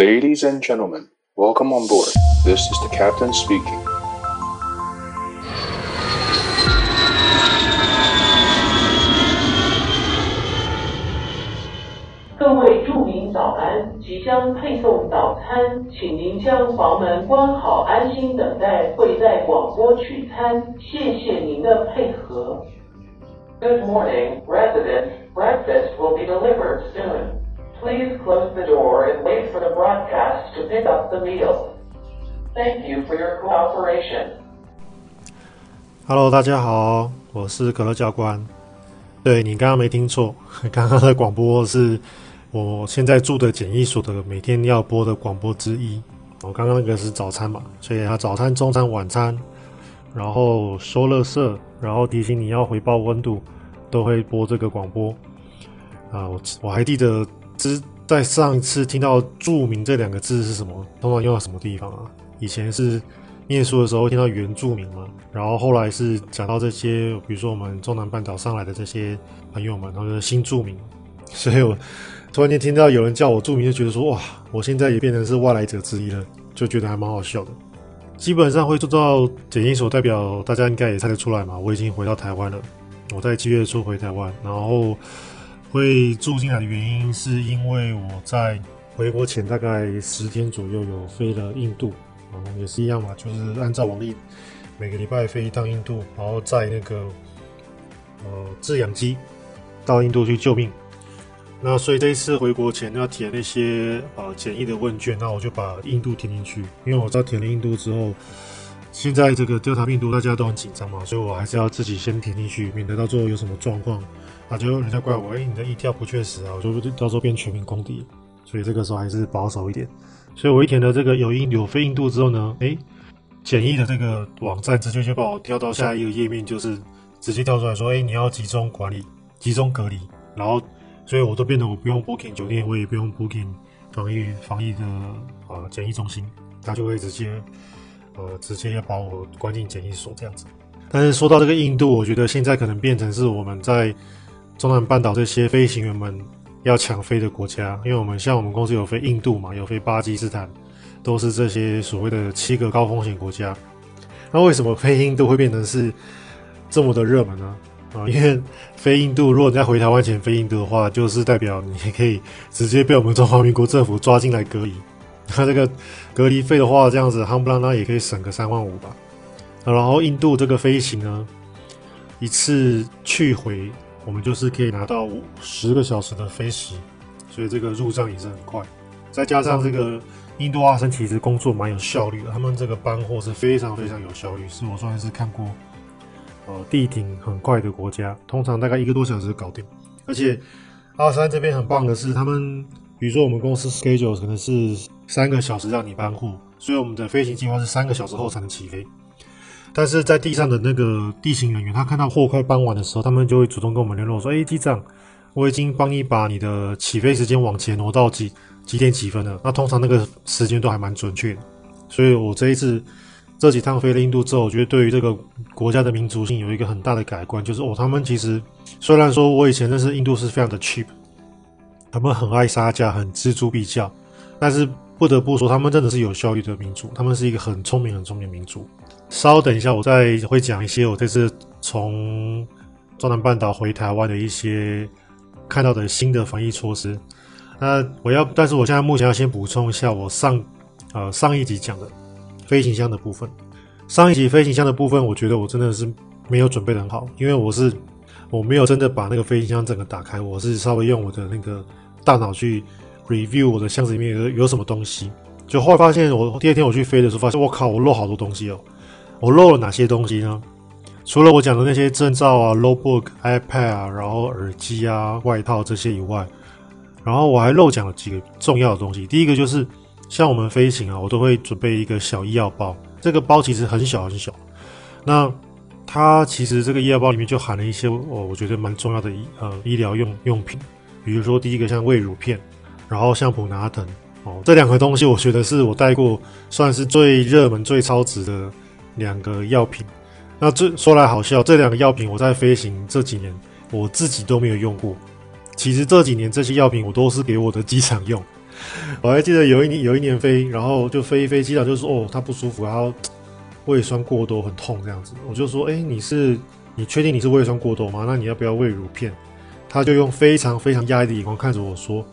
Ladies and gentlemen, welcome on board. This is the captain speaking. Good morning, residents. Breakfast will be delivered soon. Please close the door and wait for the broadcast to pick up the meal. Thank you for your cooperation. Hello，大家好，我是可乐教官。对，你刚刚没听错，刚刚的广播是我现在住的简易所的每天要播的广播之一。我刚刚那个是早餐嘛，所以它早餐、中餐、晚餐，然后收垃圾，然后提醒你要回报温度，都会播这个广播。啊，我我还记得。其实在上一次听到“住民”这两个字是什么，通常用到什么地方啊？以前是念书的时候听到原住民嘛，然后后来是讲到这些，比如说我们中南半岛上来的这些朋友们，然后就是新住民。所以我突然间听到有人叫我住民，就觉得说哇，我现在也变成是外来者之一了，就觉得还蛮好笑的。基本上会做到检疫所，代表大家应该也猜得出来嘛，我已经回到台湾了。我在七月初回台湾，然后。会住进来的原因，是因为我在回国前大概十天左右有飞了印度，然后也是一样嘛，就是按照往例，每个礼拜飞一趟印度，然后在那个呃制氧机到印度去救命。那所以这一次回国前要填那些呃简易的问卷，那我就把印度填进去，因为我知道填了印度之后，现在这个 Delta 病毒大家都很紧张嘛，所以我还是要自己先填进去，免得到最后有什么状况。啊，就人家怪我，哎、你的一跳不确实啊，我就到时候变全民公敌，所以这个时候还是保守一点。所以我一填了这个有印有非印度之后呢，哎、欸，检疫的这个网站直接就把我调到下一个页面，就是直接跳出来说，哎、你要集中管理、集中隔离，然后，所以我都变得我不用 booking 酒店，我也不用 booking 防疫防疫的呃检疫中心，他就会直接呃直接要把我关进检疫所这样子。但是说到这个印度，我觉得现在可能变成是我们在。中南半岛这些飞行员们要抢飞的国家，因为我们像我们公司有飞印度嘛，有飞巴基斯坦，都是这些所谓的七个高风险国家。那为什么飞印度会变成是这么的热门呢？啊，因为飞印度，如果你在回台湾前飞印度的话，就是代表你可以直接被我们中华民国政府抓进来隔离。那这个隔离费的话，这样子夯不啷当也可以省个三万五吧。然后印度这个飞行呢，一次去回。我们就是可以拿到十个小时的飞时，所以这个入账也是很快。再加上这个印度阿三其实工作蛮有效率的，他们这个搬货是非常非常有效率，是我算是看过呃地挺很快的国家，通常大概一个多小时搞定。而且阿三这边很棒的是，他们比如说我们公司 schedule 可能是三个小时让你搬货，所以我们的飞行计划是三个小时后才能起飞。但是在地上的那个地勤人员，他看到货快搬完的时候，他们就会主动跟我们联络说：“哎，机长，我已经帮你把你的起飞时间往前挪到几几点几分了。”那通常那个时间都还蛮准确的。所以我这一次这几趟飞了印度之后，我觉得对于这个国家的民族性有一个很大的改观，就是哦，他们其实虽然说我以前认识印度是非常的 cheap，他们很爱杀价，很锱铢必较，但是不得不说，他们真的是有效率的民族，他们是一个很聪明、很聪明的民族。稍等一下，我再会讲一些我这次从中南半岛回台湾的一些看到的新的防疫措施。那我要，但是我现在目前要先补充一下我上呃上一集讲的飞行箱的部分。上一集飞行箱的部分，我觉得我真的是没有准备得很好，因为我是我没有真的把那个飞行箱整个打开，我是稍微用我的那个大脑去 review 我的箱子里面有有什么东西。就后来发现，我第二天我去飞的时候，发现我靠，我漏好多东西哦。我漏了哪些东西呢？除了我讲的那些证照啊、notebook、iPad 啊，然后耳机啊、外套这些以外，然后我还漏讲了几个重要的东西。第一个就是像我们飞行啊，我都会准备一个小医药包。这个包其实很小很小，那它其实这个医药包里面就含了一些哦，我觉得蛮重要的医呃医疗用用品，比如说第一个像胃乳片，然后像普拿疼哦，这两个东西我觉得是我带过算是最热门、最超值的。两个药品，那这说来好笑，这两个药品我在飞行这几年，我自己都没有用过。其实这几年这些药品我都是给我的机长用，我还记得有一年有一年飞，然后就飞一飞，机长就说：“哦，他不舒服，然后胃酸过多，很痛这样子。”我就说：“哎，你是你确定你是胃酸过多吗？那你要不要喂乳片？”他就用非常非常压抑的眼光看着我说：“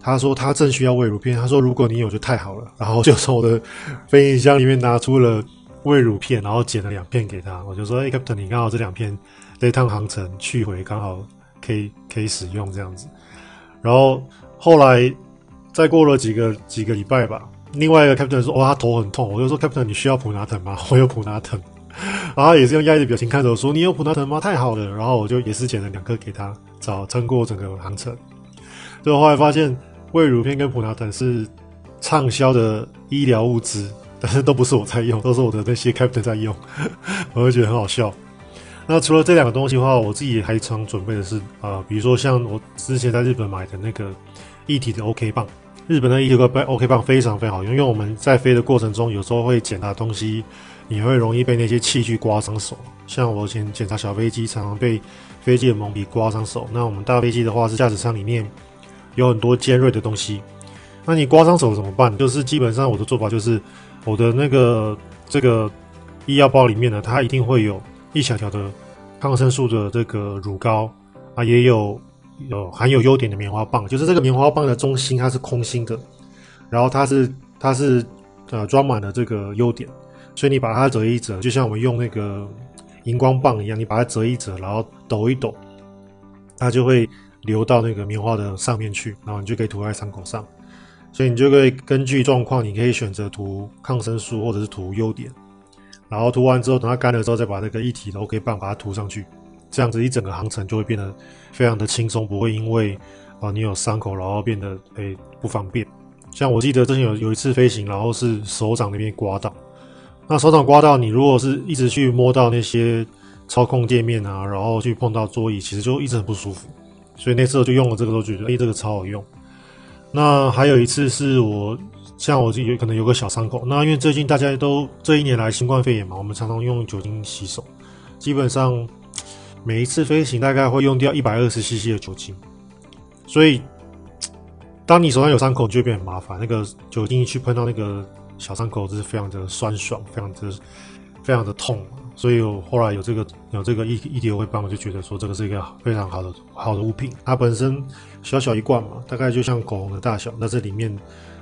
他说他正需要喂乳片。他说如果你有就太好了。”然后就从我的飞行箱里面拿出了喂乳片，然后剪了两片给他。我就说：“哎，Captain，你刚好这两片这趟航程去回刚好可以可以使用这样子。”然后后来再过了几个几个礼拜吧，另外一个 Captain 说：“哇，他头很痛。”我就说：“Captain，你需要普拿疼吗？我有普拿疼。”然后也是用压抑的表情看着我说：“你有普拿疼吗？太好了。”然后我就也是剪了两颗给他。早撑过整个航程，最后后来发现胃乳片跟普拿疼是畅销的医疗物资，但是都不是我在用，都是我的那些 captain 在用，我会觉得很好笑。那除了这两个东西的话，我自己还常准备的是啊、呃，比如说像我之前在日本买的那个一体的 OK 棒，日本的一体的 OK 棒非常非常好用，因为我们在飞的过程中有时候会检查东西，你会容易被那些器具刮伤手，像我以前检查小飞机，常常被。飞机的蒙皮刮伤手，那我们大飞机的话是驾驶舱里面有很多尖锐的东西，那你刮伤手怎么办？就是基本上我的做法就是我的那个这个医药包里面呢，它一定会有一小条的抗生素的这个乳膏啊，也有有含有优点的棉花棒，就是这个棉花棒的中心它是空心的，然后它是它是呃装满了这个优点，所以你把它折一折，就像我们用那个。荧光棒一样，你把它折一折，然后抖一抖，它就会流到那个棉花的上面去，然后你就可以涂在伤口上。所以你就可以根据状况，你可以选择涂抗生素或者是涂优点，然后涂完之后，等它干了之后，再把那个一体的 OK 棒把它涂上去，这样子一整个航程就会变得非常的轻松，不会因为啊你有伤口然后变得诶不方便。像我记得之前有有一次飞行，然后是手掌那边刮到。那手掌刮到你，如果是一直去摸到那些操控界面啊，然后去碰到座椅，其实就一直很不舒服。所以那次我就用了这个，都觉得哎，这个超好用。那还有一次是我像我自己有可能有个小伤口，那因为最近大家都这一年来新冠肺炎嘛，我们常常用酒精洗手，基本上每一次飞行大概会用掉一百二十 CC 的酒精，所以当你手上有伤口，就会变很麻烦。那个酒精去碰到那个。小伤口就是非常的酸爽，非常的非常的痛，所以我后来有这个有这个一一体 OK 棒，我就觉得说这个是一个非常好的好的物品。它本身小小一罐嘛，大概就像口红的大小，那这里面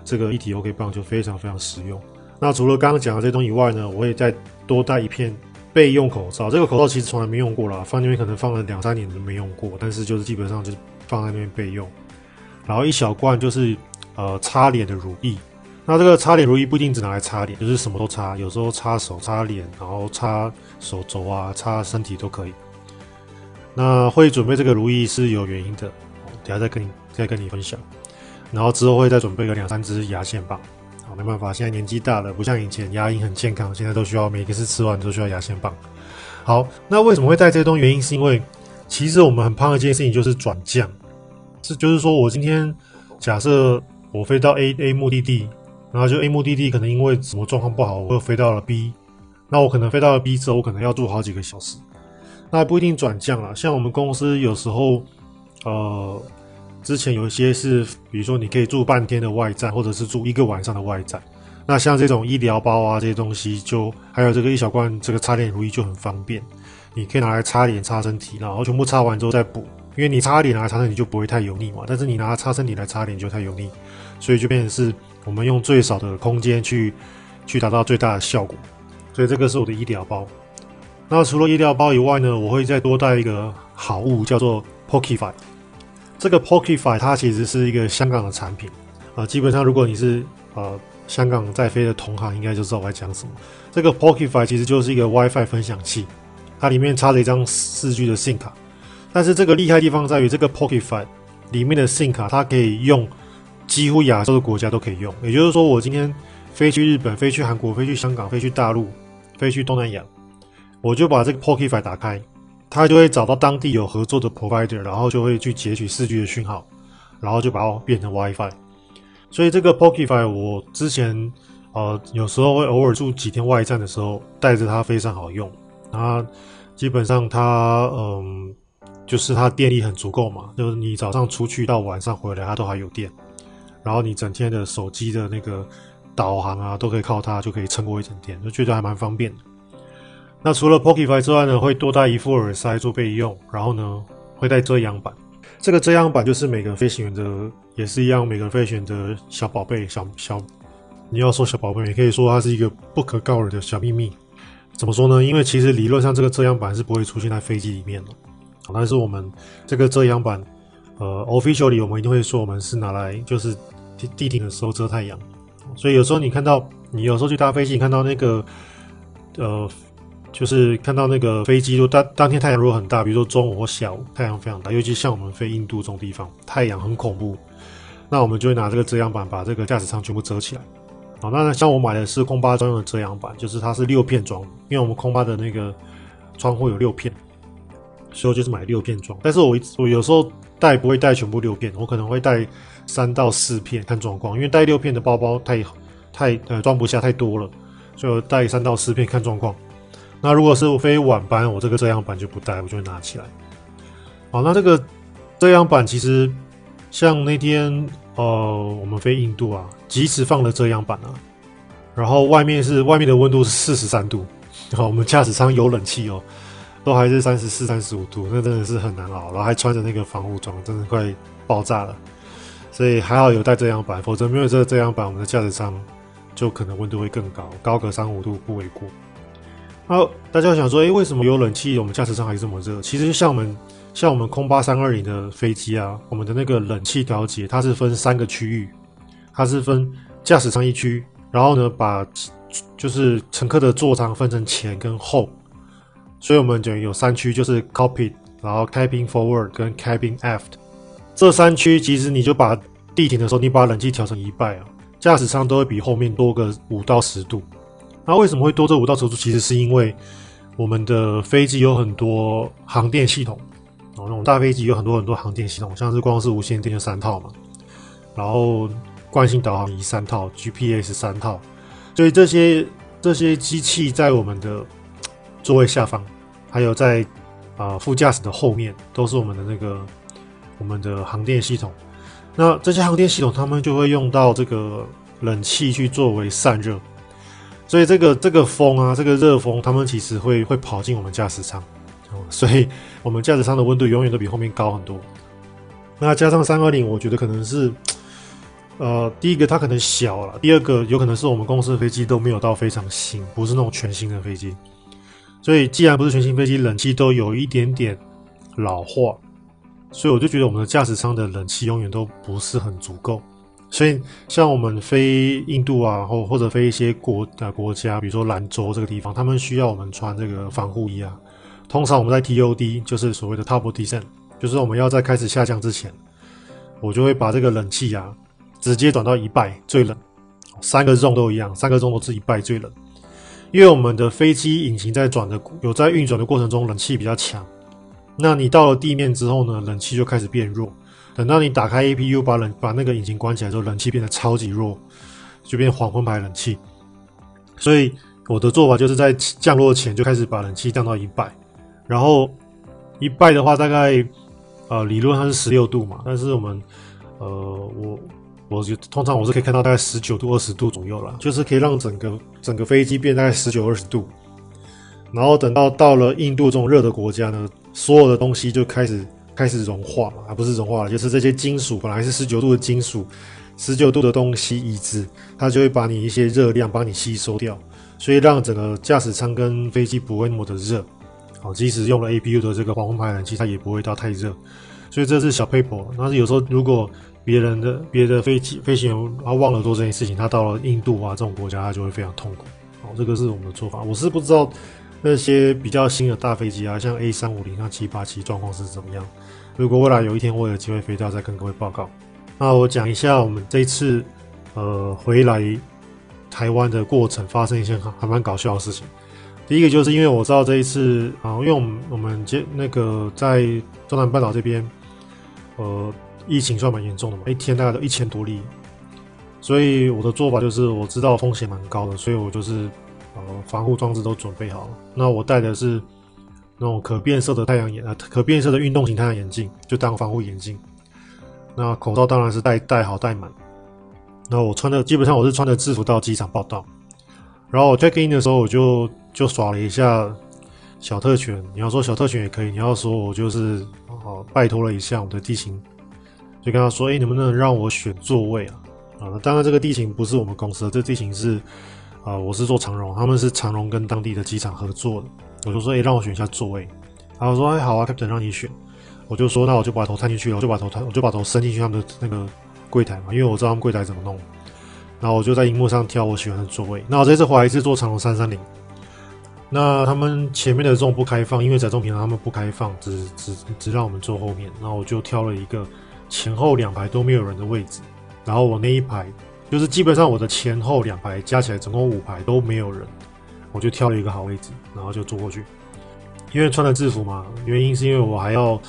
这个一体 OK 棒就非常非常实用。那除了刚刚讲的这东西以外呢，我也再多带一片备用口罩。这个口罩其实从来没用过啦，放那边可能放了两三年都没用过，但是就是基本上就是放在那边备用。然后一小罐就是呃擦脸的乳液。那这个擦脸如意不一定只拿来擦脸，就是什么都擦，有时候擦手、擦脸，然后擦手肘啊，擦身体都可以。那会准备这个如意是有原因的，等下再跟你再跟你分享。然后之后会再准备个两三支牙线棒。好，没办法，现在年纪大了，不像以前牙龈很健康，现在都需要每一次吃完都需要牙线棒。好，那为什么会带这些东西？原因是因为其实我们很怕的一件事情就是转降，是就是说我今天假设我飞到 A A 目的地。然后就 A 目的地可能因为什么状况不好，我又飞到了 B，那我可能飞到了 B 之后，我可能要住好几个小时，那不一定转降了。像我们公司有时候，呃，之前有一些是，比如说你可以住半天的外站，或者是住一个晚上的外站。那像这种医疗包啊这些东西就，就还有这个一小罐这个擦脸乳液就很方便，你可以拿来擦脸、擦身体，然后全部擦完之后再补。因为你擦脸拿来擦身体就不会太油腻嘛，但是你拿擦身体来擦脸就太油腻，所以就变成是。我们用最少的空间去去达到最大的效果，所以这个是我的医疗包。那除了医疗包以外呢，我会再多带一个好物，叫做 Pokify。这个 Pokify 它其实是一个香港的产品啊、基本上如果你是呃香港在飞的同行，应该就知道我在讲什么。这个 Pokify 其实就是一个 WiFi 分享器，它里面插着一张四 G 的 SIM 卡。但是这个厉害地方在于，这个 Pokify 里面的 SIM 卡它可以用。几乎亚洲的国家都可以用，也就是说，我今天飞去日本、飞去韩国、飞去香港、飞去大陆、飞去东南亚，我就把这个 Pokify 打开，它就会找到当地有合作的 provider，然后就会去截取 4G 的讯号，然后就把它变成 WiFi。所以这个 Pokify 我之前呃有时候会偶尔住几天外站的时候带着它非常好用，它基本上它嗯就是它电力很足够嘛，就是你早上出去到晚上回来它都还有电。然后你整天的手机的那个导航啊，都可以靠它就可以撑过一整天，就觉得还蛮方便的。那除了 POKEYFI 之外呢，会多带一副耳塞做备用，然后呢会带遮阳板。这个遮阳板就是每个飞行员的也是一样，每个飞行员的小宝贝，小小你要说小宝贝，也可以说它是一个不可告人的小秘密。怎么说呢？因为其实理论上这个遮阳板是不会出现在飞机里面的，但是我们这个遮阳板，呃，officially 我们一定会说我们是拿来就是地地停的时候遮太阳。所以有时候你看到你有时候去搭飞机，你看到那个呃。就是看到那个飞机，就当当天太阳如果很大，比如说中午或下午太阳非常大，尤其像我们飞印度这种地方，太阳很恐怖，那我们就会拿这个遮阳板把这个驾驶舱全部遮起来。好，那像我买的是空巴专用的遮阳板，就是它是六片装，因为我们空巴的那个窗户有六片，所以我就是买六片装。但是我我有时候带不会带全部六片，我可能会带三到四片看状况，因为带六片的包包太太呃装不下太多了，所以带三到四片看状况。那如果是我飞晚班，我这个遮阳板就不带，我就会拿起来。好，那这个遮阳板其实像那天呃，我们飞印度啊，即使放了遮阳板啊，然后外面是外面的温度是四十三度，然后我们驾驶舱有冷气哦，都还是三十四、三十五度，那真的是很难熬，然后还穿着那个防护装，真的快爆炸了。所以还好有带遮阳板，否则没有这遮阳板，我们的驾驶舱就可能温度会更高，高个三五度不为过。好，大家想说，诶，为什么有冷气，我们驾驶舱还这么热？其实像我们像我们空巴三二零的飞机啊，我们的那个冷气调节，它是分三个区域，它是分驾驶舱一区，然后呢，把就是乘客的座舱分成前跟后，所以我们就有三区，就是 cockpit，然后 cabin forward 跟 cabin aft，这三区其实你就把地停的时候，你把冷气调成一半啊，驾驶舱都会比后面多个五到十度。那为什么会多这五到十度？其实是因为我们的飞机有很多航电系统，然后，那种大飞机有很多很多航电系统，像是光是无线电就三套嘛，然后惯性导航仪三套，GPS 三套，所以这些这些机器在我们的座位下方，还有在啊、呃、副驾驶的后面，都是我们的那个我们的航电系统。那这些航电系统，他们就会用到这个冷气去作为散热。所以这个这个风啊，这个热风，他们其实会会跑进我们驾驶舱，所以我们驾驶舱的温度永远都比后面高很多。那加上三二零，我觉得可能是，呃，第一个它可能小了，第二个有可能是我们公司的飞机都没有到非常新，不是那种全新的飞机。所以既然不是全新飞机，冷气都有一点点老化，所以我就觉得我们的驾驶舱的冷气永远都不是很足够。所以，像我们飞印度啊，或或者飞一些国的国家，比如说兰州这个地方，他们需要我们穿这个防护衣啊。通常我们在 TOD，就是所谓的 Top Descent，就是我们要在开始下降之前，我就会把这个冷气啊直接转到一半最冷，三个 zone 都一样，三个 zone 都是一半最冷。因为我们的飞机引擎在转的有在运转的过程中，冷气比较强。那你到了地面之后呢，冷气就开始变弱。等到你打开 APU，把冷把那个引擎关起来之后，冷气变得超级弱，就变黄昏牌冷气。所以我的做法就是在降落前就开始把冷气降到一百，然后一百的话大概呃理论上是十六度嘛，但是我们呃我我就通常我是可以看到大概十九度二十度左右啦，就是可以让整个整个飞机变大概十九二十度。然后等到到了印度这种热的国家呢，所有的东西就开始。开始融化嘛，而不是融化了，就是这些金属本来是十九度的金属，十九度的东西椅子，它就会把你一些热量帮你吸收掉，所以让整个驾驶舱跟飞机不会那么的热。好，即使用了 APU 的这个黄昏排冷气，它也不会到太热。所以这是小 paper。但是有时候如果别人的别的飞机飞行员他忘了做这件事情，他到了印度啊这种国家，他就会非常痛苦。好，这个是我们的做法。我是不知道。那些比较新的大飞机啊，像 A 三五零、像七八七，状况是怎么样？如果未来有一天我有机会飞到，再跟各位报告。那我讲一下我们这一次呃回来台湾的过程，发生一些还蛮搞笑的事情。第一个就是因为我知道这一次啊，因为我们我们接那个在中南半岛这边，呃，疫情算蛮严重的嘛，一天大概都一千多例，所以我的做法就是我知道风险蛮高的，所以我就是。呃，防护装置都准备好了。那我戴的是那种可变色的太阳眼，呃，可变色的运动型太阳眼镜，就当防护眼镜。那口罩当然是戴戴好戴满。那我穿的基本上我是穿着制服到机场报到，然后我 check in 的时候我就就耍了一下小特权，你要说小特权也可以，你要说我就是哦拜托了一下我的地勤，就跟他说，哎，能不能让我选座位啊？啊，当然这个地形不是我们公司的，这地形是啊、我是做长荣，他们是长荣跟当地的机场合作的，我就说，哎，让我选一下座位，然后说，哎，好啊，Captain 让你选，我就说，那我就把头探进去了，我就把头探，我就把头伸进去他们的那个。柜台嘛，因为我知道他们柜台怎么弄，然后我就在荧幕上挑我喜欢的座位。那我这次回来是坐长荣三三零，那他们前面的这种不开放，因为载重平常他们不开放，只只只让我们坐后面。然后我就挑了一个前后两排都没有人的位置，然后我那一排就是基本上我的前后两排加起来总共五排都没有人，我就挑了一个好位置，然后就坐过去。因为穿了制服嘛，原因是因为我还要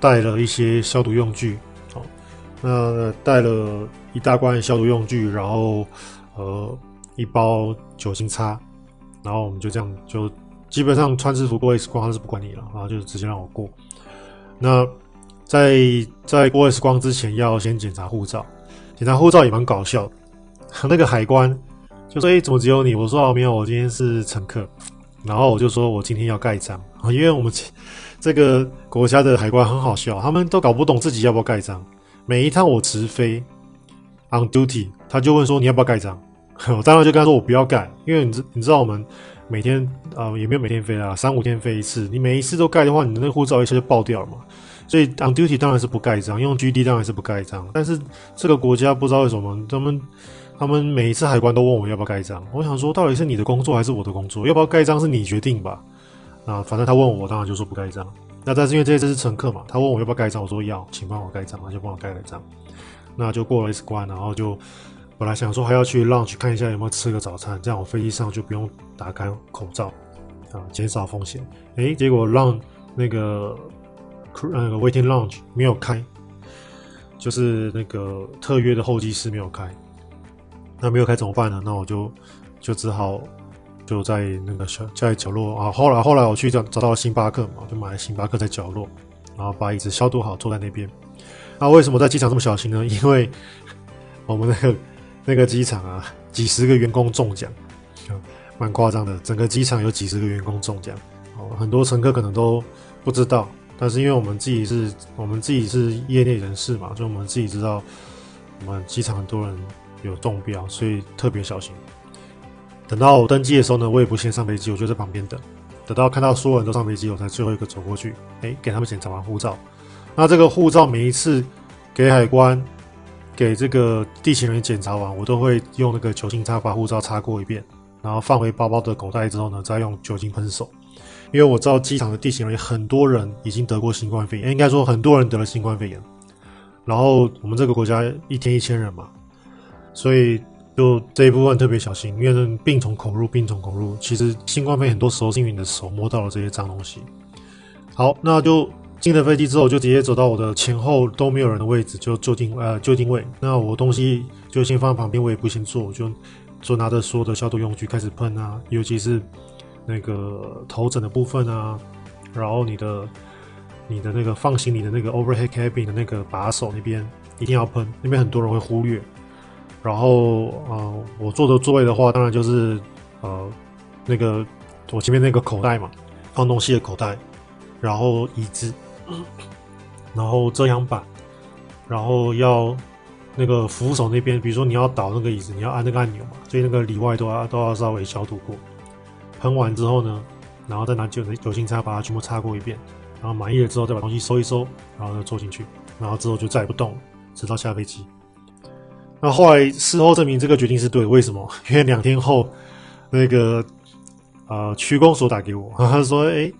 带了一些消毒用具。那带了一大罐消毒用具，然后呃一包酒精擦，然后我们就这样就基本上穿制服过 X 光他是不管你了，然后就直接让我过。那在在过 X 光之前要先检查护照，检查护照也蛮搞笑的。那个海关就说：“哎，怎么只有你？”我说：“哦，没有，我今天是乘客。”然后我就说：“我今天要盖章啊，因为我们这个国家的海关很好笑，他们都搞不懂自己要不要盖章。”每一趟我直飞 on duty，他就问说，你要不要盖章？我当然就跟他说我不要盖，因为你知你知道我们每天啊、也没有每天飞啊，三五天飞一次，你每一次都盖的话，你的那护照一下就爆掉了嘛。所以 on duty 当然是不盖章，用 GD 当然是不盖章。但是这个国家不知道为什么，他们他们每一次海关都问我要不要盖章。我想说，到底是你的工作还是我的工作？要不要盖章是你决定吧？啊，反正他问我，我当然就说不盖章。那但是因为这次是乘客嘛，他问我要不要盖章，我说要，请帮我盖章，他就帮我盖了章。那就过了一次关，然后就本来想说还要去 lunch 看一下有没有吃个早餐，这样我飞机上就不用打开口罩啊，减少风险。诶，结果让那个那个 waiting lounge 没有开，就是那个特约的候机室没有开。那没有开怎么办呢？那我就就只好。就在那个小在角落啊，后来后来我去找找到了星巴克嘛，就买了星巴克在角落，然后把椅子消毒好，坐在那边。那为什么在机场这么小心呢？因为我们那个那个机场啊，几十个员工中奖，蛮夸张的。整个机场有几十个员工中奖，哦，很多乘客可能都不知道，但是因为我们自己是我们自己是业内人士嘛，就我们自己知道，我们机场很多人有中标，所以特别小心。等到我登机的时候呢，我也不先上飞机，我就在旁边等。等到看到所有人都上飞机，我才最后一个走过去，哎，给他们检查完护照。那这个护照每一次给海关、给这个地勤人员检查完，我都会用那个酒精擦把护照擦过一遍，然后放回包包的口袋之后呢，再用酒精喷手。因为我知道机场的地勤人员很多人已经得过新冠肺炎，应该说很多人得了新冠肺炎。然后我们这个国家一天一千人嘛，所以。就这一部分特别小心，因为病从口入，病从口入。其实新冠肺炎很多时候是因为你的手摸到了这些脏东西。好，那就进了飞机之后，就直接走到我的前后都没有人的位置，就就定呃就定位。那我东西就先放在旁边，我也不先坐，我就就拿着所有的消毒用具开始喷啊，尤其是那个头枕的部分啊，然后你的你的那个放行李的那个 overhead cabin 的那个把手那边一定要喷，那边很多人会忽略。然后，呃，我坐的座位的话，当然就是，呃，那个我前面那个口袋嘛，放东西的口袋，然后椅子，然后遮阳板，然后要那个扶手那边，比如说你要倒那个椅子，你要按那个按钮嘛，所以那个里外都要都要稍微消毒过。喷完之后呢，然后再拿酒酒精擦把它全部擦过一遍，然后满意了之后再把东西收一收，然后再坐进去，然后之后就再也不动，直到下飞机。那后来事后证明这个决定是对的，为什么？因为两天后，那个呃区公所打给我，他说：“哎，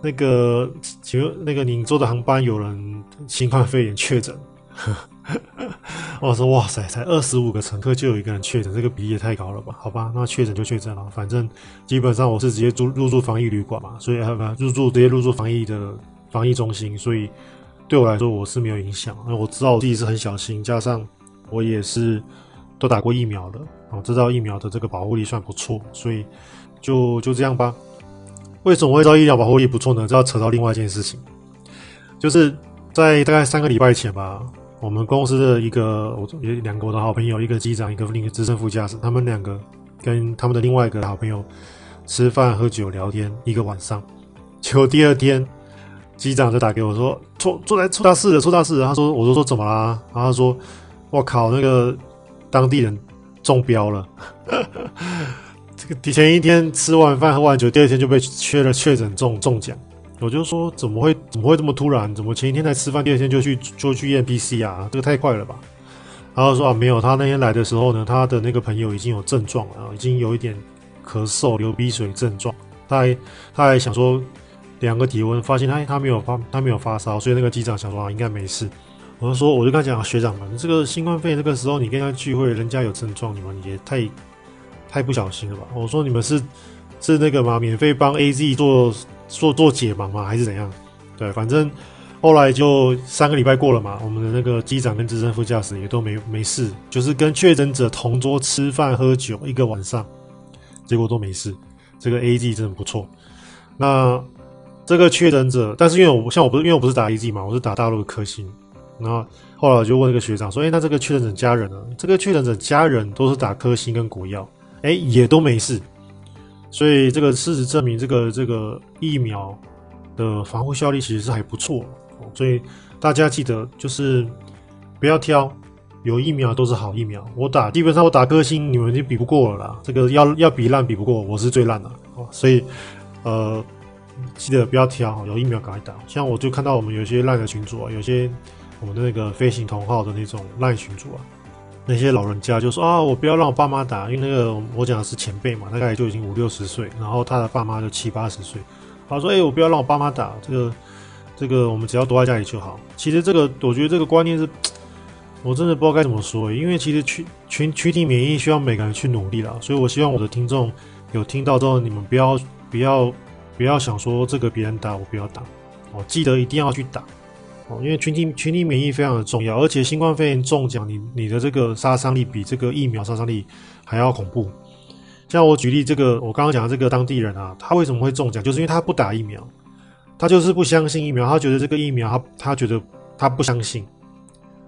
那个请问那个您坐的航班有人新冠肺炎确诊？” 我说：“哇塞，才二十五个乘客就有一个人确诊，这个比例也太高了吧？好吧，那确诊就确诊了，反正基本上我是直接住入住防疫旅馆嘛，所以入住直接入住防疫的防疫中心，所以对我来说我是没有影响。那我知道我自己是很小心，加上。”我也是都打过疫苗的，我知道疫苗的这个保护力算不错，所以就就这样吧。为什么我会知道疫苗保护力不错呢？这要扯到另外一件事情，就是在大概三个礼拜前吧，我们公司的一个我有两个我的好朋友，一个机长，一个另一个资深副驾驶，他们两个跟他们的另外一个好朋友吃饭喝酒聊天一个晚上，结果第二天机长就打给我说，出出来出大事了，出大事了。他说，我就说怎么啦？然后他说，我靠，那个当地人中标了。这个提前一天吃完饭喝完酒，第二天就被确了确诊中中奖。我就说怎么会怎么会这么突然？怎么前一天才吃饭，第二天就去就去验 PC 啊？这个太快了吧？然后说啊没有，他那天来的时候呢，他的那个朋友已经有症状了，已经有一点咳嗽、流鼻水症状。他还他还想说量个体温，发现他他没有发他没有发烧，所以那个机长想说啊应该没事。我就说我就跟他讲学长们，这个新冠肺炎这个时候你跟他聚会，人家有症状，你们也太太不小心了吧？我说你们是是那个吗？免费帮 AZ 做。做做解盲吗？还是怎样？对，反正后来就三个礼拜过了嘛，我们的那个机长跟资深副驾驶也都没没事，就是跟确诊者同桌吃饭喝酒一个晚上，结果都没事。这个 A G 真的不错。那这个确诊者，但是因为我像我不是因为我不是打 A G 嘛，我是打大陆的科兴。然后后来我就问那个学长说：“哎，那这个确诊者家人呢？这个确诊者家人都是打科兴跟国药，哎，也都没事。”所以这个事实证明，这个这个疫苗的防护效力其实是还不错。所以大家记得就是不要挑，有疫苗都是好疫苗。我打基本上我打科兴，你们已经比不过了啦。这个要要比烂比不过，我是最烂的。所以呃，记得不要挑，有疫苗赶快打。像我就看到我们有些烂的群组啊，有些我们的那个飞行同号的那种烂群组啊。那些老人家就说啊，我不要让我爸妈打，因为那个我讲的是前辈嘛，大概就已经五六十岁，然后他的爸妈就七八十岁。他说：“哎、我不要让我爸妈打，这个这个我们只要躲在家里就好。”其实这个我觉得这个观念是，我真的不知道该怎么说，因为其实群群群体免疫需要每个人去努力啦。所以我希望我的听众有听到之后，你们不要不要不要想说这个别人打我不要打，我，记得一定要去打。因为群体群体免疫非常的重要，而且新冠肺炎中奖，你你的这个杀伤力比这个疫苗杀伤力还要恐怖。像我举例这个，我刚刚讲的这个当地人啊，他为什么会中奖？就是因为他不打疫苗，他就是不相信疫苗，他觉得这个疫苗他他觉得他不相信，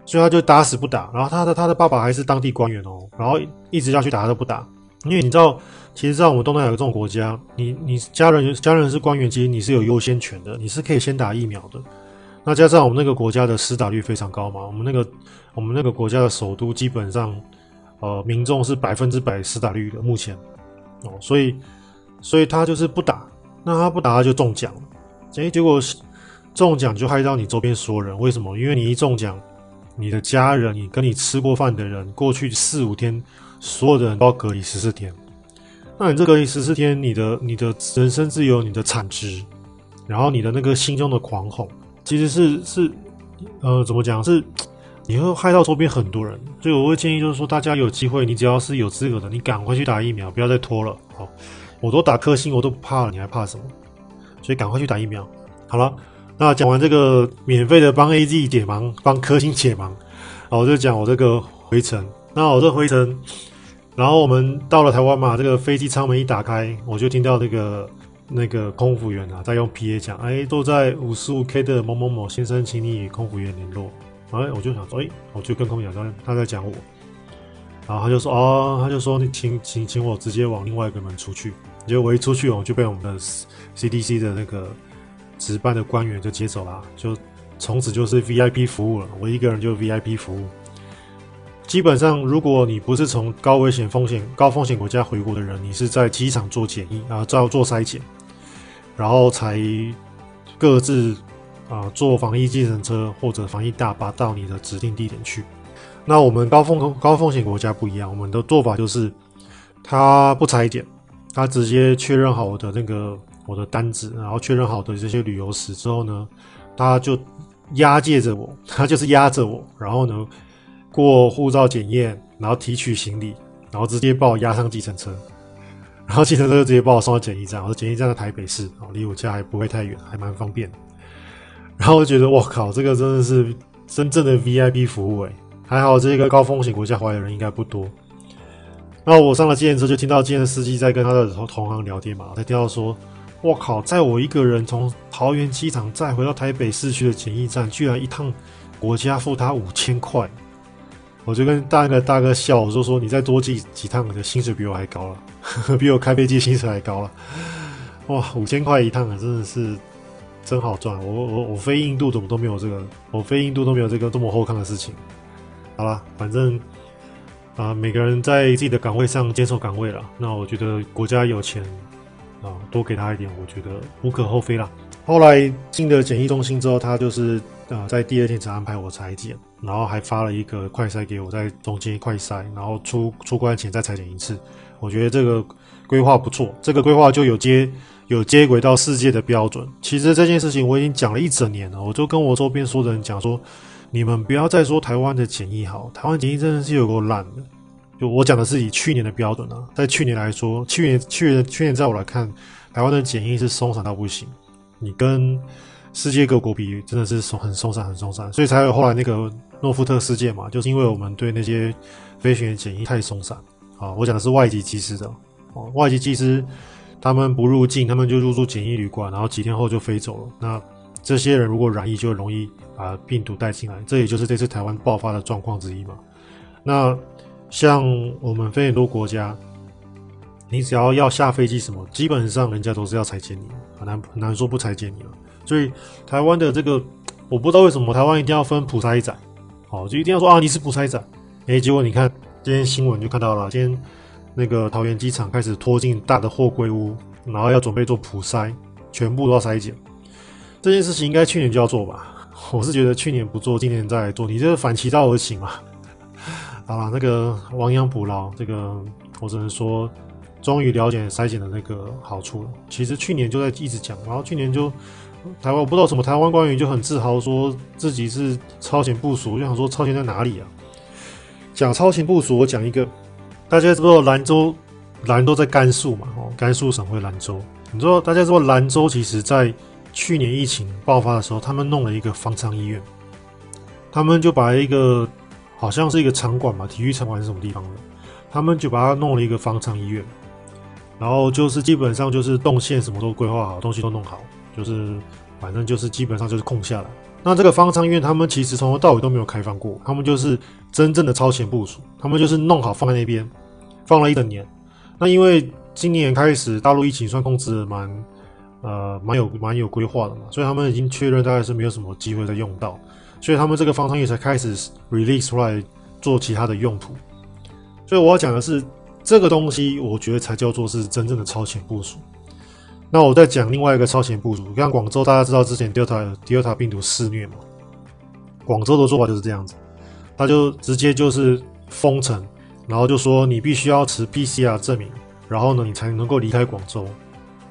所以他就打死不打。然后他的他的爸爸还是当地官员哦，然后一直要去打他都不打，因为你知道，其实，在我们东南亚这种国家，你你家人家人是官员，其实你是有优先权的，你是可以先打疫苗的。那加上我们那个国家的施打率非常高嘛，我们那个我们那个国家的首都基本上，呃，民众是百分之百施打率的，目前哦，所以所以他就是不打，那他不打他就中奖了，诶，结果中奖就害到你周边所有人，为什么？因为你一中奖，你的家人，你跟你吃过饭的人，过去四五天，所有的人都要隔离十四天，那你这隔离十四天，你的你的人身自由，你的产值，然后你的那个心中的狂吼。其实是是，呃，怎么讲？是 你会害到周边很多人，所以我会建议，就是说大家有机会，你只要是有资格的，你赶快去打疫苗，不要再拖了。好，我都打科兴，我都不怕了，你还怕什么？所以赶快去打疫苗。好了，那讲完这个免费的帮 AZ 解盲，帮科兴解盲，然后我就讲我这个回程。那我这回程，然后我们到了台湾嘛，这个飞机舱门一打开，我就听到这个。那个空服员啊，在用 PA 讲，哎，都在五十五 K 的某某某先生，请你与空服员联络。哎，我就想说，哎，我就跟空服员讲，他在讲我，然后他就说，哦，他就说，你请请请我直接往另外一个门出去。结果我一出去，我就被我们的 CDC 的那个值班的官员就接走了，就从此就是 VIP 服务了，我一个人就 VIP 服务。基本上，如果你不是从高危险、风险、高风险国家回国的人，你是在机场做检疫啊，照做筛检，然后才各自啊坐防疫计程车或者防疫大巴到你的指定地点去。那我们高风高风险国家不一样，我们的做法就是他不筛检，他直接确认好我的那个我的单子，然后确认好的这些旅游史之后呢，他就押解着我，他就是押着我，然后呢。过护照检验，然后提取行李，然后直接把我押上计程车，然后计程车就直接把我送到检疫站。我说检疫站在台北市，哦，离我家还不会太远，还蛮方便。然后我就觉得，我靠，这个真的是真正的 VIP 服务诶，还好这个高风险国家回来的人应该不多。然后我上了计程车，就听到计程车司机在跟他的同行聊天嘛，才听到说，我靠，在我一个人从桃园机场再回到台北市区的检疫站，居然一趟。国家付他五千块，我就跟大哥大哥笑，我就说你再多寄几趟，你的薪水比我还高了，呵 比我开飞机薪水还高了。哇，五千块一趟啊，真的是真好赚！我我我飞印度怎么都没有这个，我飞印度都没有这个这么厚康的事情。好了，反正啊、每个人在自己的岗位上坚守岗位了。那我觉得国家有钱啊、多给他一点，我觉得无可厚非啦。后来进了检疫中心之后，他就是呃在第二天才安排我裁剪，然后还发了一个快筛给我，在中间快筛，然后出出关前再裁剪一次。我觉得这个规划不错，这个规划就有接有接轨到世界的标准。其实这件事情我已经讲了一整年了，我就跟我周边所有的人讲说，你们不要再说台湾的检疫好，台湾检疫真的是有够烂的。就我讲的是以去年的标准啊，在去年来说，去年去年去年在我来看，台湾的检疫是松散到不行。你跟世界各国比，真的是松很松散，很松散，所以才有后来那个诺富特事件嘛，就是因为我们对那些飞行员检疫太松散啊。我讲的是外籍技师的哦，外籍技师他们不入境，他们就入住简易旅馆，然后几天后就飞走了。那这些人如果染疫，就容易把病毒带进来，这也就是这次台湾爆发的状况之一嘛。那像我们飞很多国家。你只要要下飞机什么，基本上人家都是要裁剪你，很难很难说不裁剪你了。所以台湾的这个，我不知道为什么台湾一定要分普筛仔，好，就一定要说啊，你是普筛仔。哎，结果你看今天新闻就看到了，今天那个桃园机场开始拖进大的货柜屋，然后要准备做普筛，全部都要筛检。这件事情应该去年就要做吧？我是觉得去年不做，今年再来做，你这是反其道而行嘛？好了，那个亡羊补牢，这个我只能说。终于了解筛检的那个好处了。其实去年就在一直讲，然后去年就台湾我不知道什么台湾官员就很自豪说自己是超前部署，就想说超前在哪里啊？讲超前部署，我讲一个，大家知道兰州？兰州在甘肃嘛？哦，甘肃省会兰州。你知道大家知道兰州其实在去年疫情爆发的时候，他们弄了一个方舱医院，他们就把一个好像是一个场馆嘛，体育场馆是什么地方的，他们就把它弄了一个方舱医院。然后就是基本上就是动线什么都规划好，东西都弄好，就是反正就是基本上就是空下来。那这个方舱医院他们其实从头到尾都没有开放过，他们就是真正的超前部署，他们就是弄好放在那边，放了一整年。那因为今年开始大陆疫情算控制蛮呃蛮有蛮有规划的嘛，所以他们已经确认大概是没有什么机会再用到，所以他们这个方舱医院才开始 release 出来做其他的用途。所以我要讲的是。这个东西我觉得才叫做是真正的超前部署。那我再讲另外一个超前部署，像广州，大家知道之前 Delta Delta 病毒肆虐嘛？广州的做法就是这样子，他就直接就是封城，然后就说你必须要持 PCR 证明，然后呢你才能够离开广州。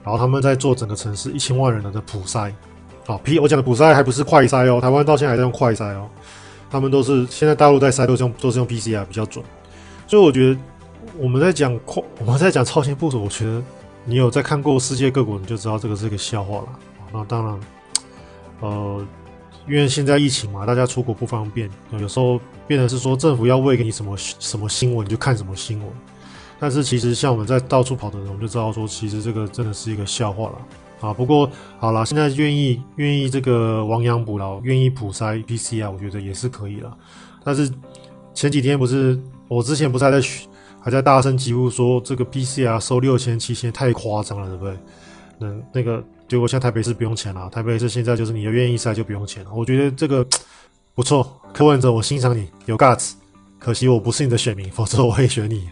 然后他们在做整个城市一千万人的的普筛，好 P 我讲的普筛还不是快筛哦，台湾到现在还在用快筛哦，他们都是现在大陆在筛都是用都是用 PCR 比较准，所以我觉得。我们在讲快，我们在讲超前部署。我觉得你有在看过世界各国，你就知道这个是个笑话了。那当然，呃，因为现在疫情嘛，大家出国不方便，有时候变成是说政府要喂给你什么什么新闻，你就看什么新闻。但是其实像我们在到处跑的人，我们就知道说，其实这个真的是一个笑话了啊。不过好了，现在愿意愿意这个亡羊补牢，愿意普筛 PCR，我觉得也是可以了。但是前几天不是我之前不是还在还在大声疾呼说这个 PCR 收六千七千太夸张了，对不对？那那个结果像台北市不用钱了，台北市现在就是你要愿意筛就不用钱了。我觉得这个不错，柯文哲我欣赏你有 guts，可惜我不是你的选民，否则我会选你。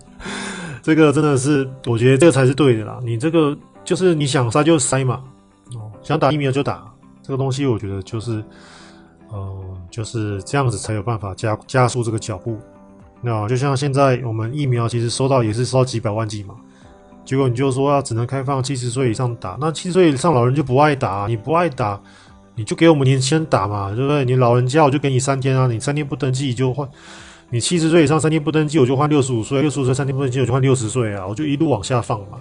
这个真的是，我觉得这个才是对的啦。你这个就是你想筛就筛嘛，哦，想打疫苗就打，这个东西我觉得就是，呃，就是这样子才有办法加加速这个脚步。那就像现在我们疫苗其实收到也是收到几百万剂嘛，结果你就说要只能开放七十岁以上打，那七十岁以上老人就不爱打，你不爱打，你就给我们年轻人打嘛，对不对？你老人家我就给你三天啊，你三天不登记就换，你七十岁以上三天不登记我就换六十五岁，六十五岁三天不登记我就换六十岁啊，我就一路往下放嘛，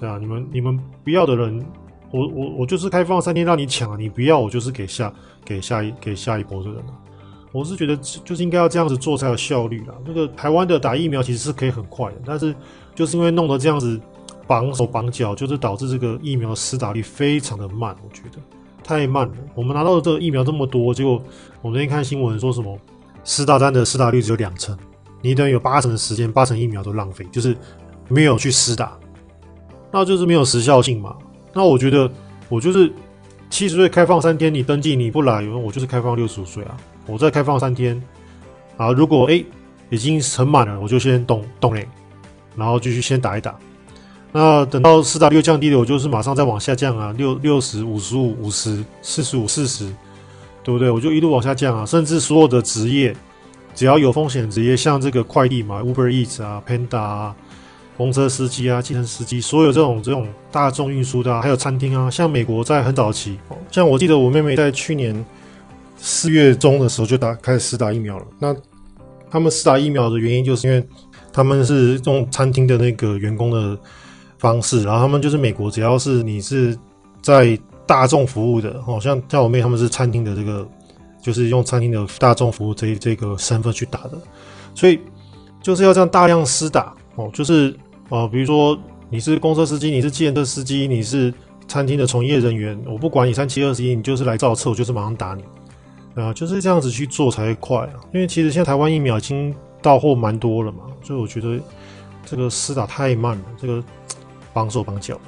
对啊，你们你们不要的人，我我我就是开放三天让你抢，你不要我就是给下给下一给下一波的人了。我是觉得就是应该要这样子做才有效率啦。那个台湾的打疫苗其实是可以很快的，但是就是因为弄得这样子绑手绑脚，就是导致这个疫苗的施打率非常的慢。我觉得太慢了。我们拿到的这个疫苗这么多，结果我昨天看新闻说什么，施打单的施打率只有两成，你等于有八成的时间，八成疫苗都浪费，就是没有去施打，那就是没有时效性嘛。那我觉得我就是七十岁开放三天，你登记你不来，我就是开放六十五岁啊，我再开放三天啊，如果哎已经很满了，我就先动动嘞，然后继续先打一打。那等到四打率降低了，我就是马上再往下降啊，六六十、五十五、五十、四十五、四十，对不对？我就一路往下降啊，甚至所有的职业，只要有风险职业，像这个快递嘛，Uber Eats 啊、Panda 啊、公车司机啊、计程司机，所有这种这种大众运输的啊，还有餐厅啊，像美国在很早期，像我记得我妹妹在去年四月中的时候就打开始施打疫苗了。那他们施打疫苗的原因，就是因为他们是用餐厅的那个员工的。方式，然后他们就是美国，只要是你是在大众服务的，哦，像像我妹他们是餐厅的这个，就是用餐厅的大众服务这这个身份去打的，所以就是要这样大量施打哦，就是呃，比如说你是公车司机，你是计程车司机，你是餐厅的从业人员，我不管你三七二十一，你就是来造册，我就是马上打你，啊，就是这样子去做才会快啊，因为其实现在台湾疫苗已经到货蛮多了嘛，所以我觉得这个施打太慢了，这个。绑手绑脚。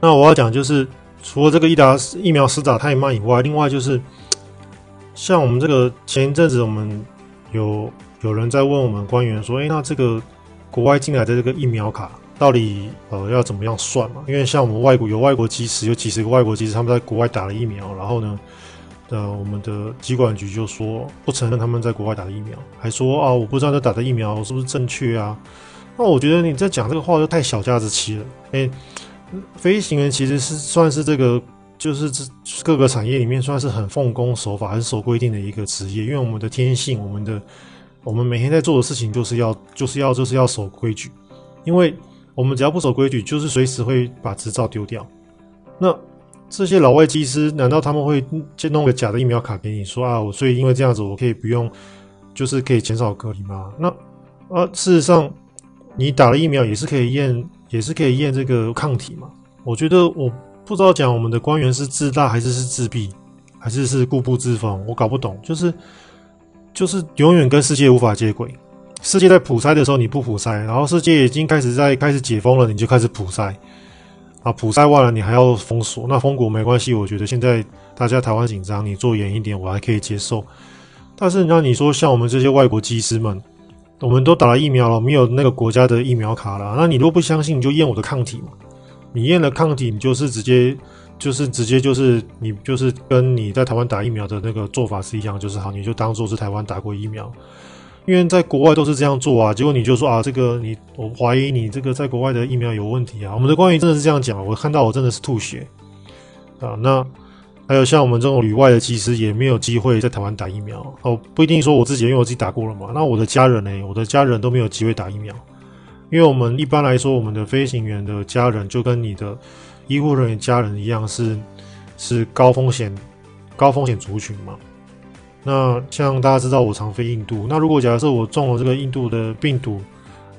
那我要讲就是，除了这个疫打疫苗施打太慢以外，另外就是，像我们这个前一阵子，我们有有人在问我们官员说，哎，那这个国外进来的这个疫苗卡到底呃要怎么样算嘛？因为像我们外国有外国机师，有几十个外国机师他们在国外打了疫苗，然后呢，呃，我们的疾管局就说不承认他们在国外打的疫苗，还说啊，我不知道这打的疫苗是不是正确啊。那我觉得你在讲这个话就太小家子气了。哎，飞行员其实是算是这个，就是这各个产业里面算是很奉公守法、很守规定的一个职业。因为我们的天性，我们的我们每天在做的事情就是要就是要就是要守规矩。因为我们只要不守规矩，就是随时会把执照丢掉。那这些老外机师，难道他们会就弄个假的疫苗卡给你说啊？我所以因为这样子，我可以不用，就是可以减少隔离吗？那啊，事实上。你打了疫苗也是可以验，也是可以验这个抗体嘛？我觉得我不知道讲我们的官员是自大还是是自闭，还是是固步自封，我搞不懂。就是就是永远跟世界无法接轨。世界在普筛的时候你不普筛，然后世界已经开始在开始解封了，你就开始普筛啊，普筛完了你还要封锁，那封国没关系。我觉得现在大家台湾紧张，你做严一点我还可以接受。但是那你说像我们这些外国机师们。我们都打了疫苗了，没有那个国家的疫苗卡了。那你如果不相信，你就验我的抗体嘛。你验了抗体，你就是直接，就是直接就是你就是跟你在台湾打疫苗的那个做法是一样，就是好，你就当做是台湾打过疫苗。因为在国外都是这样做啊。结果你就说啊，这个你我怀疑你这个在国外的疫苗有问题啊。我们的官员真的是这样讲，我看到我真的是吐血啊。那。还有像我们这种旅外的其实也没有机会在台湾打疫苗哦，不一定说我自己，因为我自己打过了嘛。那我的家人呢？我的家人都没有机会打疫苗，因为我们一般来说，我们的飞行员的家人就跟你的医护人员家人一样，是是高风险高风险族群嘛。那像大家知道，我常飞印度，那如果假设我中了这个印度的病毒，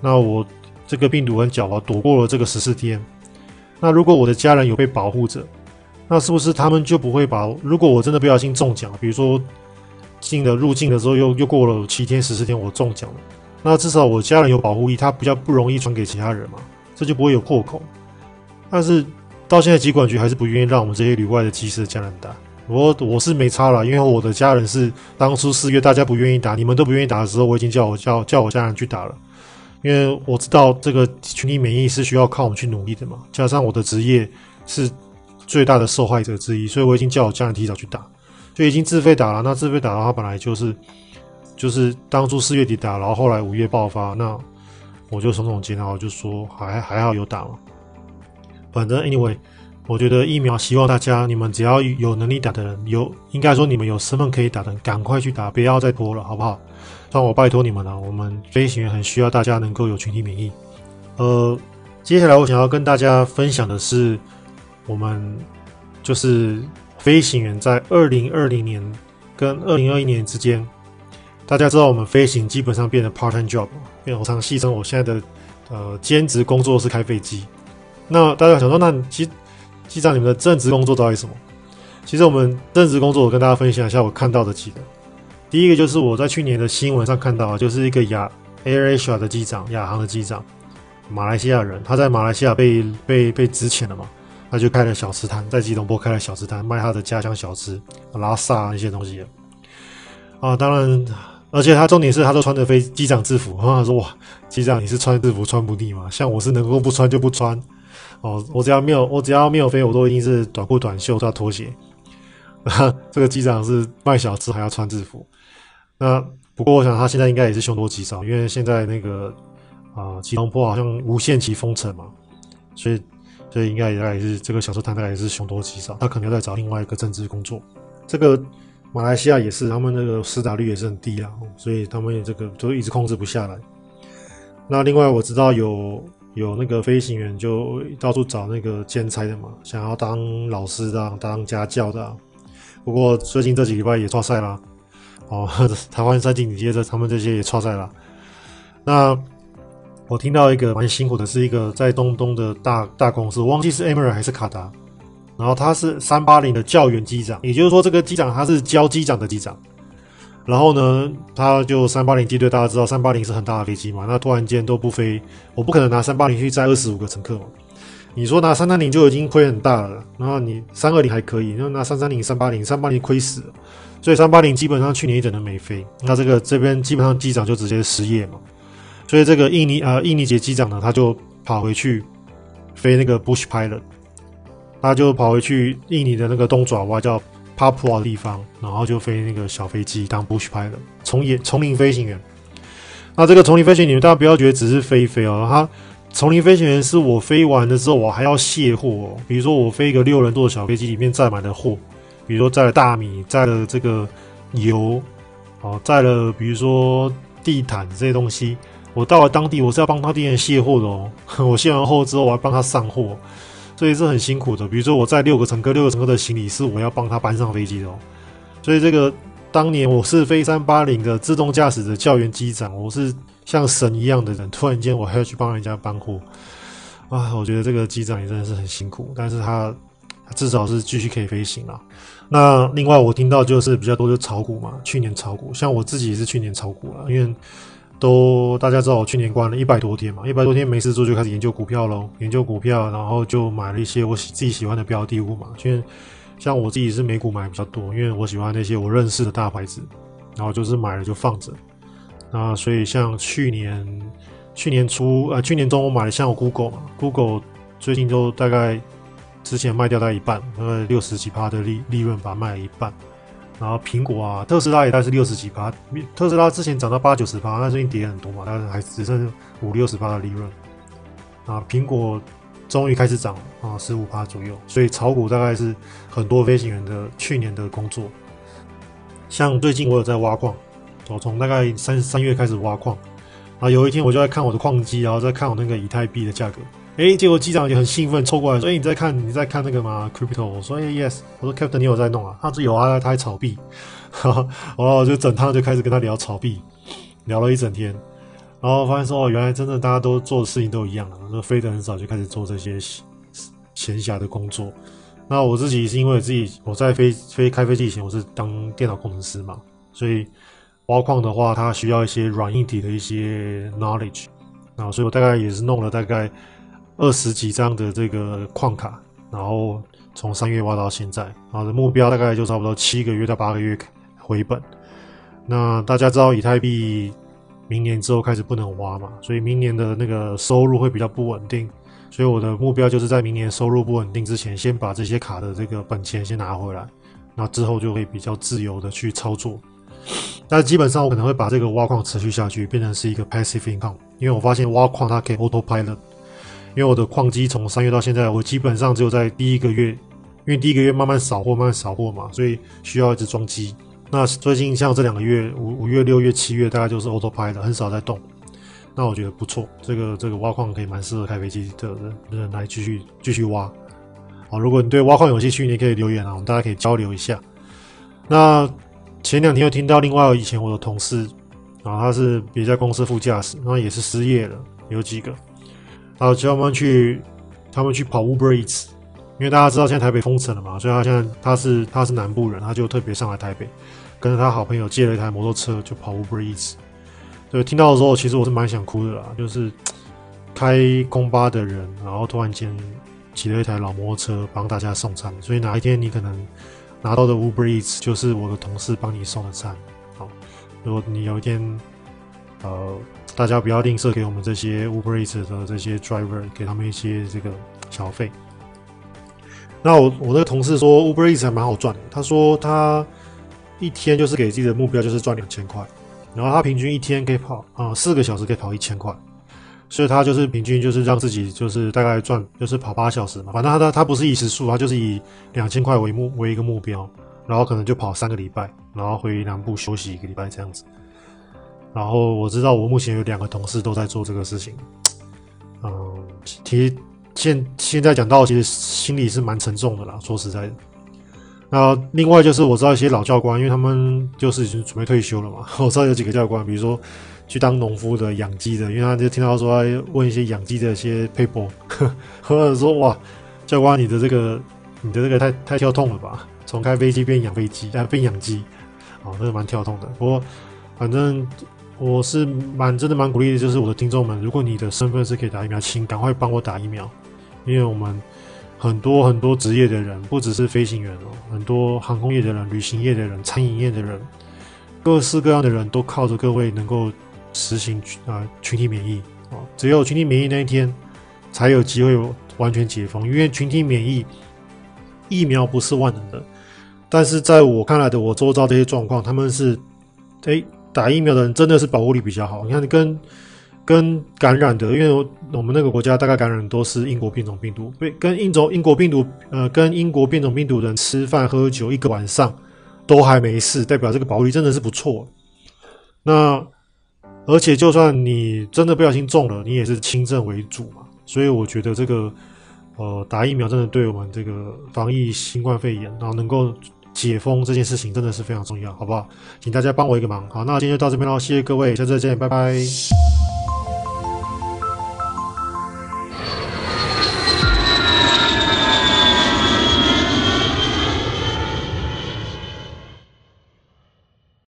那我这个病毒很狡猾，躲过了这个十四天。那如果我的家人有被保护着。那是不是他们就不会把？如果我真的不小心中奖，比如说进了入境的时候又又过了七天十四天，我中奖了，那至少我家人有保护衣，他比较不容易传给其他人嘛，这就不会有破口。但是到现在疾管局还是不愿意让我们这些旅外的机师加拿大。我我是没差了，因为我的家人是当初四月大家不愿意打，你们都不愿意打的时候，我已经叫我叫叫我家人去打了，因为我知道这个群体免疫是需要靠我们去努力的嘛，加上我的职业是。最大的受害者之一，所以我已经叫我家人提早去打，就已经自费打了。那自费打的话，本来就是就是当初四月底打，然后后来五月爆发，那我就耸耸肩，然后就说还还好有打嘛。反正 anyway，我觉得疫苗，希望大家你们只要有能力打的人，有应该说你们有身份可以打的，赶快去打，不要再拖了，好不好？让我拜托你们了，我们飞行员很需要大家能够有群体免疫。呃，接下来我想要跟大家分享的是。我们就是飞行员，在二零二零年跟二零二一年之间，大家知道我们飞行基本上变成 part time job，变我常戏称我现在的呃兼职工作是开飞机。那大家想说，那其实机长你们的正职工作到底是什么？其实我们正职工作，我跟大家分享一下我看到的几个。第一个就是我在去年的新闻上看到，就是一个亚 AirAsia 的机长，亚航的机长，马来西亚人，他在马来西亚被被被资遣了嘛，他就开了小吃摊，在吉隆坡开了小吃摊，卖他的家乡小吃，拉萨那些东西。啊，当然，而且他重点是他都穿着飞机长制服，他说哇，机长你是穿制服穿不腻吗？像我是能够不穿就不穿。哦，我只要没有我只要没有飞，我都一定是短裤短袖加拖鞋。这个机长是卖小吃还要穿制服，那不过我想他现在应该也是凶多吉少，因为现在那个啊吉隆坡好像无限期封城嘛，所以所以应该也是这个小吃摊大概也是凶多吉少，他可能要再找另外一个正职工作。这个马来西亚也是，他们那个施打率也是很低啊，所以他们这个就一直控制不下来。那另外我知道有有那个飞行员就到处找那个兼差的嘛，想要当老师的、当家教的。不过最近这几礼拜也挫赛了，哦，台湾三井接着他们这些也挫赛了。那我听到一个蛮辛苦的，是一个在东东的大大公司，我忘记是 Emirates 还是卡达，然后他是三八零的教员机长，也就是说这个机长他是教机长的机长。然后呢，他就三八零机队，大家知道三八零是很大的飞机嘛，那突然间都不飞，我不可能拿三八零去载二十五个乘客嘛。你说拿三三零就已经亏很大了，然后你三二零还可以，然后拿三三零、三八零、三八零亏死了，所以三八零基本上去年一整都没飞。那这个这边基本上机长就直接失业嘛，所以这个印尼呃印尼籍机长呢，他就跑回去飞那个 Bush Pilot，他就跑回去印尼的那个东爪哇叫帕普瓦的地方，然后就飞那个小飞机当 Bush Pilot，丛野丛林飞行员。那这个丛林飞行员，大家不要觉得只是飞一飞哦，他。丛林飞行员是我飞完了之后，我还要卸货哦。比如说，我飞一个六人座的小飞机，里面载满了货，比如说载了大米，载了这个油，哦，载了比如说地毯这些东西。我到了当地，我是要帮当地人卸货的哦。我卸完货之后，我还帮他上货，所以是很辛苦的。比如说，我载六个乘客，六个乘客的行李是我要帮他搬上飞机的哦。所以这个当年我是飞三八零的自动驾驶的教员机长，我是。像神一样的人，突然间我还要去帮人家搬货啊！我觉得这个机长也真的是很辛苦，但是他至少是继续可以飞行了。那另外我听到就是比较多就炒股嘛，去年炒股，像我自己也是去年炒股了，因为都大家知道我去年关了一百多天嘛，一百多天没事做就开始研究股票喽，研究股票，然后就买了一些我喜自己喜欢的标的物嘛。因为像我自己是美股买比较多，因为我喜欢那些我认识的大牌子，然后就是买了就放着。那所以像去年，去年初呃，去年中我买了像 Google 嘛，Google 最近都大概之前卖掉大概一半，大概六十几趴的利利润把它卖了一半。然后苹果啊，特斯拉也大概是六十几趴，特斯拉之前涨到八九十趴，那最近跌很多嘛，但是还只剩五六十趴的利润。啊，苹果终于开始涨啊，十五趴左右。所以炒股大概是很多飞行员的去年的工作。像最近我有在挖矿。我从大概三三月开始挖矿，啊，有一天我就在看我的矿机，然后在看我那个以太币的价格，哎，结果机长也很兴奋，凑过来说：“哎，你在看你在看那个吗？Crypto？” 我说：“哎，Yes。”我说：“Captain，你有在弄啊？”他说：“有啊，他还炒币。”哈哈，然后就整趟就开始跟他聊炒币，聊了一整天，然后发现说：“哦，原来真的大家都做的事情都一样了，那飞得很少就开始做这些闲暇的工作。”那我自己是因为自己我在飞飞开飞机以前我是当电脑工程师嘛，所以。挖矿的话，它需要一些软硬体的一些 knowledge 那，所以我大概也是弄了大概二十几张的这个矿卡，然后从三月挖到现在，然后，的目标大概就差不多七个月到八个月回本。那大家知道以太币明年之后开始不能挖嘛，所以明年的那个收入会比较不稳定，所以我的目标就是在明年收入不稳定之前，先把这些卡的这个本钱先拿回来，那之后就会比较自由的去操作。但是基本上我可能会把这个挖矿持续下去，变成是一个 passive income，因为我发现挖矿它可以 autopilot，因为我的矿机从三月到现在，我基本上只有在第一个月，因为第一个月慢慢扫货，慢慢扫货嘛，所以需要一直装机。那最近像这两个月，五五月、六月、七月，大概就是 auto p i l 很少在动。那我觉得不错，这个这个挖矿可以蛮适合开飞机的人人来继续继续挖。好，如果你对挖矿有兴趣，你可以留言啊，我们大家可以交流一下。那。前两天又听到另外以前我的同事，啊，他是别家公司副驾驶，然后也是失业了，有几个，然后叫他们去，他们去跑 Uber Eats，因为大家知道现在台北封城了嘛，所以他现在他是他是南部人，他就特别上来台北，跟着他好朋友借了一台摩托车就跑 Uber Eats。对，听到的时候其实我是蛮想哭的啦，就是开公巴的人，然后突然间骑了一台老摩托车帮大家送餐，所以哪一天你可能拿到的 Uber Eats 就是我的同事帮你送的餐。好，如果你有一天呃。大家不要吝啬给我们这些 Uber Eats 的这些 driver，给他们一些这个小费。那我我那个同事说 Uber Eats 还蛮好赚的，他说他一天就是给自己的目标就是赚两千块，然后他平均一天可以跑啊四个小时可以跑一千块，所以他就是平均就是让自己就是大概赚就是跑八小时嘛，反正他他他不是以时数，他就是以两千块为目为一个目标，然后可能就跑三个礼拜，然后回南部休息一个礼拜这样子。然后我知道我目前有两个同事都在做这个事情，嗯，其实现现在讲到，其实心里是蛮沉重的啦。说实在的，那另外就是我知道一些老教官，因为他们就是已经准备退休了嘛。我知道有几个教官，比如说去当农夫的、养鸡的，因为他就听到说问一些养鸡的一些撇步，或者说哇，教官你的这个你的这个太太跳痛了吧？从开飞机变养飞机，啊变养鸡，啊，那个蛮跳痛的。不过反正。我是蛮真的蛮鼓励的，就是我的听众们，如果你的身份是可以打疫苗，请赶快帮我打疫苗，因为我们很多很多职业的人，不只是飞行员哦，很多航空业的人、旅行业的人、餐饮业的人，各式各样的人都靠着各位能够实行啊、呃、群体免疫啊，只有群体免疫那一天，才有机会完全解封，因为群体免疫疫苗不是万能的，但是在我看来的我周遭这些状况，他们是诶。打疫苗的人真的是保护力比较好。你看，跟跟感染的，因为我们那个国家大概感染的都是英国变种病毒，被跟英种英国病毒，呃，跟英国变种病毒的人吃饭喝酒一个晚上都还没事，代表这个保护力真的是不错。那而且就算你真的不小心中了，你也是轻症为主嘛。所以我觉得这个呃打疫苗真的对我们这个防疫新冠肺炎，然后能够。解封这件事情真的是非常重要，好不好？请大家帮我一个忙。好，那今天就到这边喽，谢谢各位，下次再见，拜拜。